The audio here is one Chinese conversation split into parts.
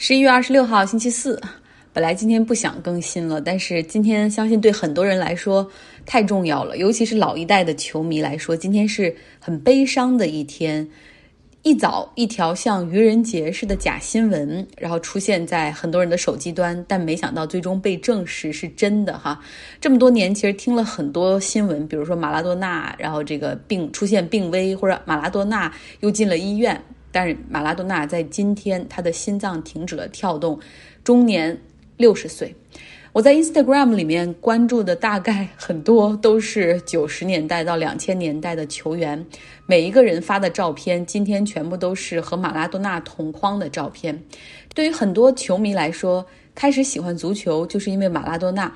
十一月二十六号，星期四。本来今天不想更新了，但是今天相信对很多人来说太重要了，尤其是老一代的球迷来说，今天是很悲伤的一天。一早，一条像愚人节似的假新闻，然后出现在很多人的手机端，但没想到最终被证实是真的哈。这么多年，其实听了很多新闻，比如说马拉多纳，然后这个病出现病危，或者马拉多纳又进了医院。但是马拉多纳在今天，他的心脏停止了跳动，终年六十岁。我在 Instagram 里面关注的大概很多都是九十年代到两千年代的球员，每一个人发的照片，今天全部都是和马拉多纳同框的照片。对于很多球迷来说，开始喜欢足球就是因为马拉多纳，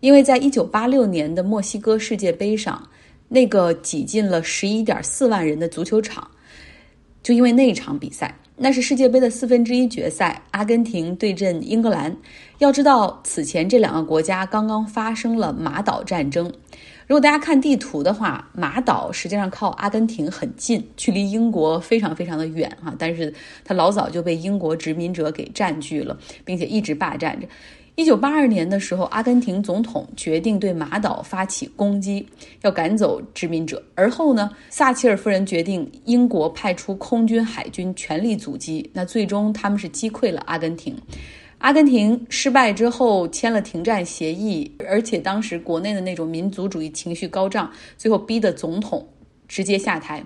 因为在一九八六年的墨西哥世界杯上，那个挤进了十一点四万人的足球场。就因为那一场比赛，那是世界杯的四分之一决赛，阿根廷对阵英格兰。要知道，此前这两个国家刚刚发生了马岛战争。如果大家看地图的话，马岛实际上靠阿根廷很近，距离英国非常非常的远哈。但是它老早就被英国殖民者给占据了，并且一直霸占着。一九八二年的时候，阿根廷总统决定对马岛发起攻击，要赶走殖民者。而后呢，撒切尔夫人决定英国派出空军、海军全力阻击。那最终他们是击溃了阿根廷。阿根廷失败之后签了停战协议，而且当时国内的那种民族主义情绪高涨，最后逼得总统直接下台。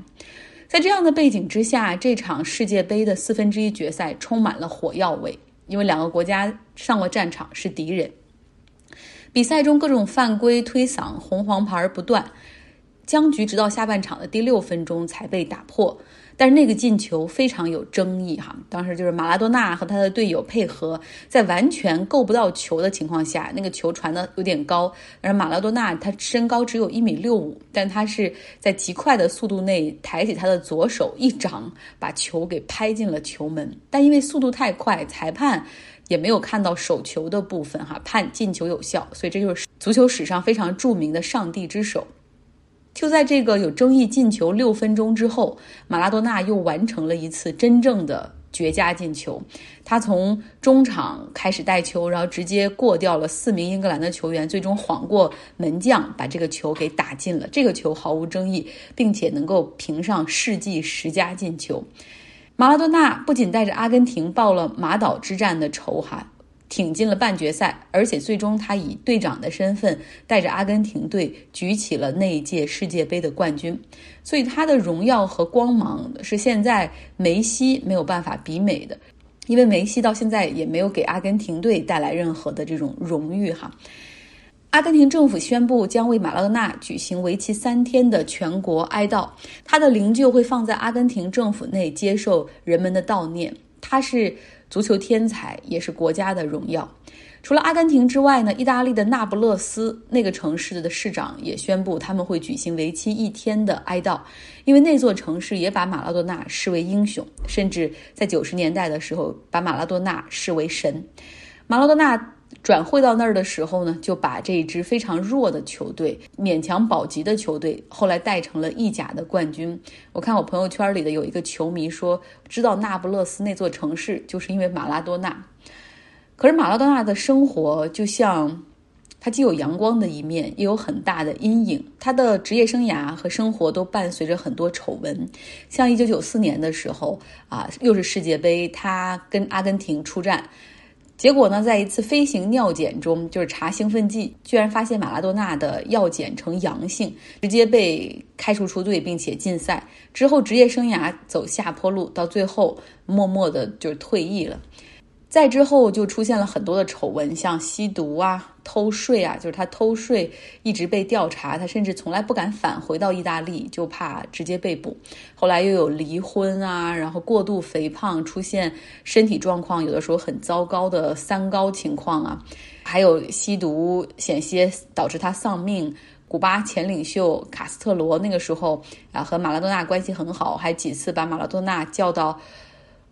在这样的背景之下，这场世界杯的四分之一决赛充满了火药味。因为两个国家上过战场，是敌人。比赛中各种犯规、推搡、红黄牌不断，僵局直到下半场的第六分钟才被打破。但是那个进球非常有争议哈，当时就是马拉多纳和他的队友配合，在完全够不到球的情况下，那个球传的有点高，而马拉多纳他身高只有一米六五，但他是在极快的速度内抬起他的左手一掌，把球给拍进了球门。但因为速度太快，裁判也没有看到手球的部分哈，判进球有效，所以这就是足球史上非常著名的“上帝之手”。就在这个有争议进球六分钟之后，马拉多纳又完成了一次真正的绝佳进球。他从中场开始带球，然后直接过掉了四名英格兰的球员，最终晃过门将，把这个球给打进了。这个球毫无争议，并且能够评上世纪十佳进球。马拉多纳不仅带着阿根廷报了马岛之战的仇哈。挺进了半决赛，而且最终他以队长的身份带着阿根廷队举起了那一届世界杯的冠军，所以他的荣耀和光芒是现在梅西没有办法比美的，因为梅西到现在也没有给阿根廷队带来任何的这种荣誉哈。阿根廷政府宣布将为马拉多纳举行为期三天的全国哀悼，他的灵柩会放在阿根廷政府内接受人们的悼念，他是。足球天才也是国家的荣耀。除了阿根廷之外呢，意大利的那不勒斯那个城市的市长也宣布他们会举行为期一天的哀悼，因为那座城市也把马拉多纳视为英雄，甚至在九十年代的时候把马拉多纳视为神。马拉多纳。转会到那儿的时候呢，就把这一支非常弱的球队、勉强保级的球队，后来带成了意甲的冠军。我看我朋友圈里的有一个球迷说，知道那不勒斯那座城市，就是因为马拉多纳。可是马拉多纳的生活就像，他既有阳光的一面，也有很大的阴影。他的职业生涯和生活都伴随着很多丑闻，像一九九四年的时候啊，又是世界杯，他跟阿根廷出战。结果呢，在一次飞行尿检中，就是查兴奋剂，居然发现马拉多纳的药检呈阳性，直接被开除出队，并且禁赛。之后职业生涯走下坡路，到最后默默的就退役了。再之后就出现了很多的丑闻，像吸毒啊、偷税啊，就是他偷税一直被调查，他甚至从来不敢返回到意大利，就怕直接被捕。后来又有离婚啊，然后过度肥胖，出现身体状况有的时候很糟糕的三高情况啊，还有吸毒险些导致他丧命。古巴前领袖卡斯特罗那个时候啊和马拉多纳关系很好，还几次把马拉多纳叫到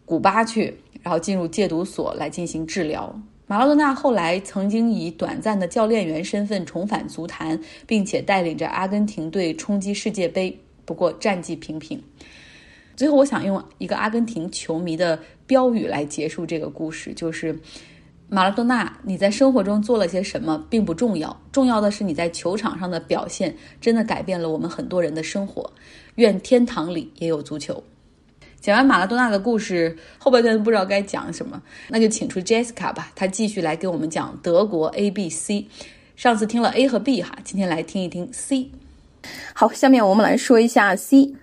古巴去。然后进入戒毒所来进行治疗。马拉多纳后来曾经以短暂的教练员身份重返足坛，并且带领着阿根廷队冲击世界杯，不过战绩平平。最后，我想用一个阿根廷球迷的标语来结束这个故事，就是马拉多纳，你在生活中做了些什么并不重要，重要的是你在球场上的表现真的改变了我们很多人的生活。愿天堂里也有足球。讲完马拉多纳的故事，后半段不知道该讲什么，那就请出 Jessica 吧，她继续来给我们讲德国 A B C。上次听了 A 和 B 哈，今天来听一听 C。好，下面我们来说一下 C。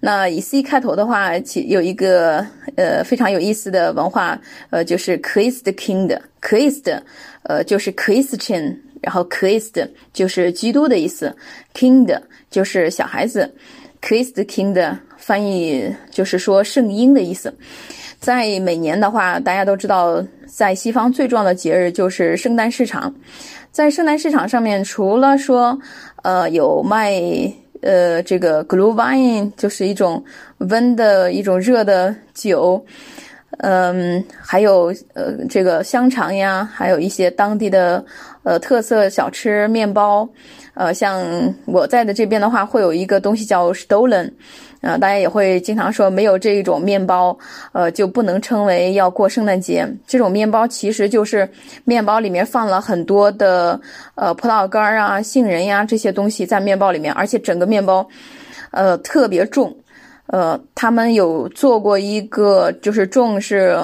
那以 C 开头的话，其有一个呃非常有意思的文化，呃，就是 Christ King，Christ，呃，就是 Christian，然后 Christ 就是基督的意思，King 就是小孩子，Christ King 翻译就是说圣婴的意思。在每年的话，大家都知道，在西方最重要的节日就是圣诞市场。在圣诞市场上面，除了说，呃，有卖呃这个 glue wine，就是一种温的一种热的酒，嗯，还有呃这个香肠呀，还有一些当地的呃特色小吃面包，呃，像我在的这边的话，会有一个东西叫 Stollen。啊，大家也会经常说，没有这一种面包，呃，就不能称为要过圣诞节。这种面包其实就是面包里面放了很多的呃葡萄干啊、杏仁呀这些东西在面包里面，而且整个面包，呃，特别重。呃，他们有做过一个，就是重是，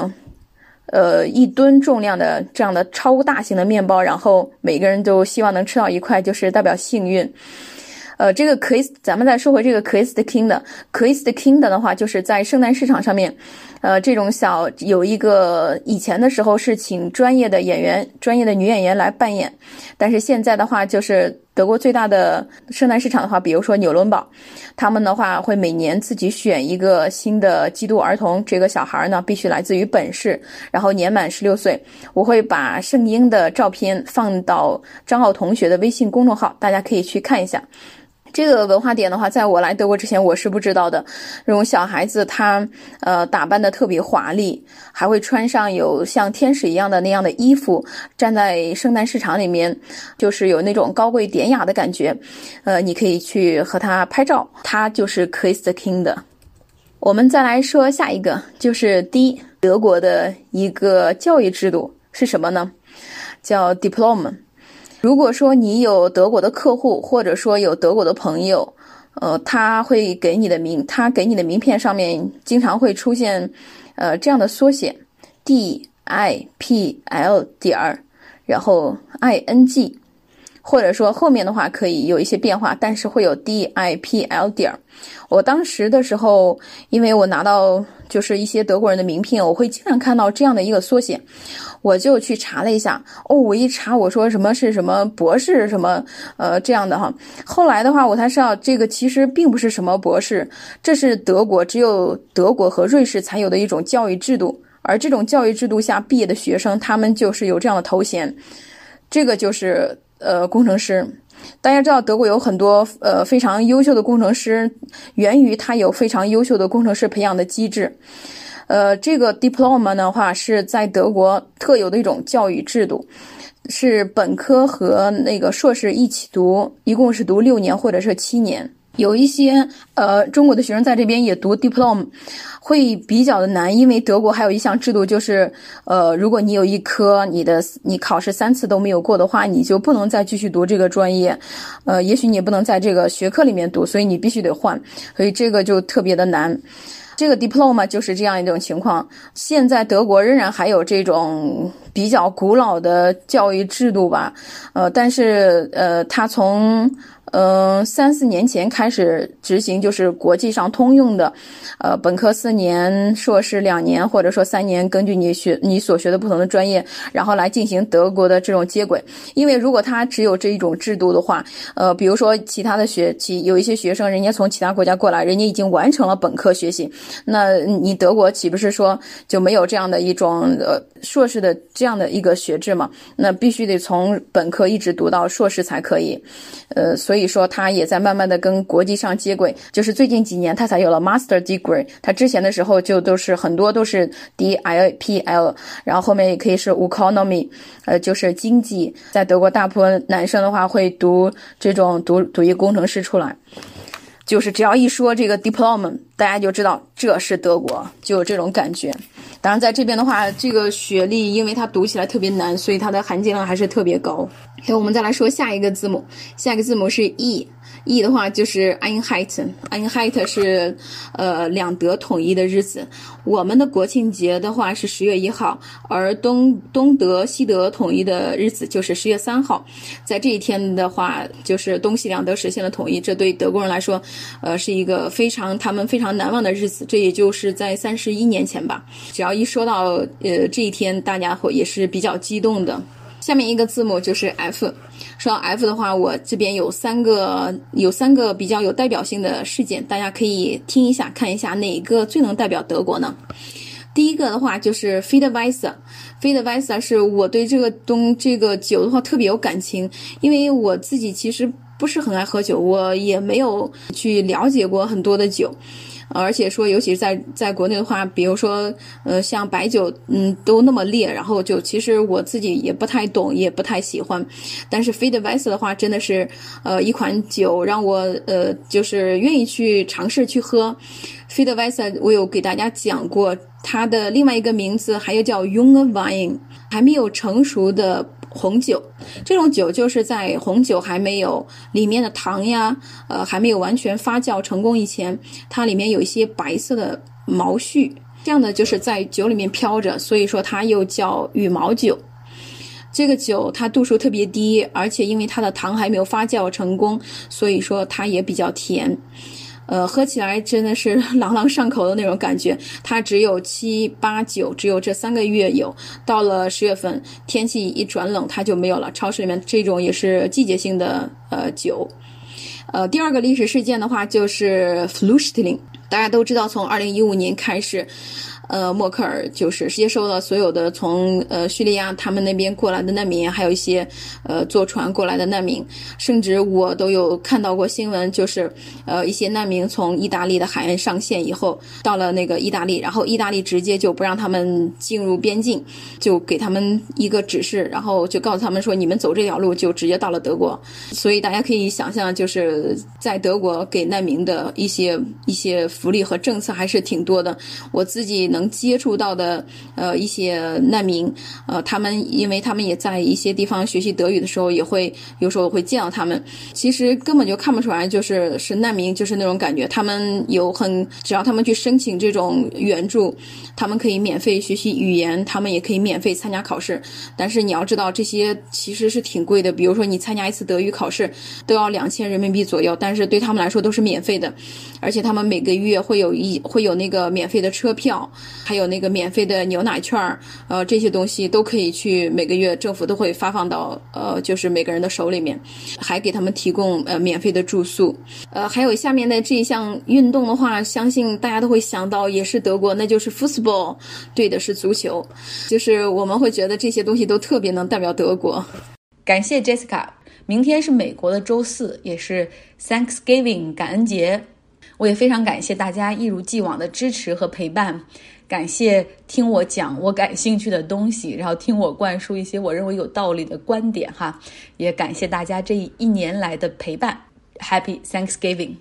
呃，一吨重量的这样的超大型的面包，然后每个人都希望能吃到一块，就是代表幸运。呃，这个 Chris，咱们再说回这个 Christ King 的 Christ King 的话，就是在圣诞市场上面，呃，这种小有一个以前的时候是请专业的演员、专业的女演员来扮演，但是现在的话，就是德国最大的圣诞市场的话，比如说纽伦堡，他们的话会每年自己选一个新的基督儿童，这个小孩呢必须来自于本市，然后年满十六岁。我会把圣婴的照片放到张奥同学的微信公众号，大家可以去看一下。这个文化点的话，在我来德国之前，我是不知道的。这种小孩子他呃打扮的特别华丽，还会穿上有像天使一样的那样的衣服，站在圣诞市场里面，就是有那种高贵典雅的感觉。呃，你可以去和他拍照，他就是 Christ King 的。我们再来说下一个，就是 D 德国的一个教育制度是什么呢？叫 Diploma。如果说你有德国的客户，或者说有德国的朋友，呃，他会给你的名，他给你的名片上面经常会出现，呃，这样的缩写，D I P L 点儿，然后 I N G，或者说后面的话可以有一些变化，但是会有 D I P L 点。我当时的时候，因为我拿到就是一些德国人的名片，我会经常看到这样的一个缩写。我就去查了一下，哦，我一查，我说什么是什么博士什么，呃，这样的哈。后来的话，我才知道这个其实并不是什么博士，这是德国只有德国和瑞士才有的一种教育制度。而这种教育制度下毕业的学生，他们就是有这样的头衔，这个就是呃工程师。大家知道，德国有很多呃非常优秀的工程师，源于他有非常优秀的工程师培养的机制。呃，这个 diploma 的话是在德国特有的一种教育制度，是本科和那个硕士一起读，一共是读六年或者是七年。有一些呃中国的学生在这边也读 diplom，会比较的难，因为德国还有一项制度就是，呃，如果你有一科你的你考试三次都没有过的话，你就不能再继续读这个专业，呃，也许你也不能在这个学科里面读，所以你必须得换，所以这个就特别的难。这个 diploma 就是这样一种情况。现在德国仍然还有这种比较古老的教育制度吧，呃，但是呃，它从。嗯，三四年前开始执行，就是国际上通用的，呃，本科四年，硕士两年，或者说三年，根据你学你所学的不同的专业，然后来进行德国的这种接轨。因为如果他只有这一种制度的话，呃，比如说其他的学其有一些学生，人家从其他国家过来，人家已经完成了本科学习，那你德国岂不是说就没有这样的一种呃硕士的这样的一个学制嘛？那必须得从本科一直读到硕士才可以，呃，所以。说他也在慢慢的跟国际上接轨，就是最近几年他才有了 master degree，他之前的时候就都是很多都是 D I P L，然后后面也可以是 economy，呃，就是经济，在德国大部分男生的话会读这种读读一工程师出来。就是只要一说这个 diploma，大家就知道这是德国，就有这种感觉。当然，在这边的话，这个学历因为它读起来特别难，所以它的含金量还是特别高。那，我们再来说下一个字母，下一个字母是 E。E 的话就是 Einheit，Einheit 是呃两德统一的日子。我们的国庆节的话是十月一号，而东东德西德统一的日子就是十月三号。在这一天的话，就是东西两德实现了统一，这对德国人来说，呃是一个非常他们非常难忘的日子。这也就是在三十一年前吧。只要一说到呃这一天，大家伙也是比较激动的。下面一个字母就是 F。说到 F 的话，我这边有三个有三个比较有代表性的事件，大家可以听一下，看一下哪个最能代表德国呢？第一个的话就是 f e d w e i s e r f e d w e i s e r 是我对这个东这个酒的话特别有感情，因为我自己其实不是很爱喝酒，我也没有去了解过很多的酒。而且说，尤其是在在国内的话，比如说，呃，像白酒，嗯，都那么烈，然后就其实我自己也不太懂，也不太喜欢。但是 f e d w e i s 的话，真的是，呃，一款酒让我呃，就是愿意去尝试去喝。f e d w e i s 我有给大家讲过，它的另外一个名字还有叫 Young Wine，还没有成熟的。红酒，这种酒就是在红酒还没有里面的糖呀，呃，还没有完全发酵成功以前，它里面有一些白色的毛絮，这样的就是在酒里面飘着，所以说它又叫羽毛酒。这个酒它度数特别低，而且因为它的糖还没有发酵成功，所以说它也比较甜。呃，喝起来真的是 朗朗上口的那种感觉。它只有七八九，只有这三个月有。到了十月份，天气一转冷，它就没有了。超市里面这种也是季节性的呃酒。呃，第二个历史事件的话，就是 Flushtling 大家都知道，从二零一五年开始。呃，默克尔就是接收了所有的从呃叙利亚他们那边过来的难民，还有一些呃坐船过来的难民，甚至我都有看到过新闻，就是呃一些难民从意大利的海岸上线以后，到了那个意大利，然后意大利直接就不让他们进入边境，就给他们一个指示，然后就告诉他们说你们走这条路就直接到了德国。所以大家可以想象，就是在德国给难民的一些一些福利和政策还是挺多的。我自己。能接触到的呃一些难民，呃，他们因为他们也在一些地方学习德语的时候，也会有时候会见到他们。其实根本就看不出来，就是是难民，就是那种感觉。他们有很，只要他们去申请这种援助，他们可以免费学习语言，他们也可以免费参加考试。但是你要知道，这些其实是挺贵的。比如说你参加一次德语考试都要两千人民币左右，但是对他们来说都是免费的，而且他们每个月月会有一会有那个免费的车票。还有那个免费的牛奶券，呃，这些东西都可以去每个月政府都会发放到呃，就是每个人的手里面，还给他们提供呃免费的住宿，呃，还有下面的这一项运动的话，相信大家都会想到也是德国，那就是 football，对的是足球，就是我们会觉得这些东西都特别能代表德国。感谢 Jessica，明天是美国的周四，也是 Thanksgiving 感恩节。我也非常感谢大家一如既往的支持和陪伴，感谢听我讲我感兴趣的东西，然后听我灌输一些我认为有道理的观点哈，也感谢大家这一年来的陪伴，Happy Thanksgiving。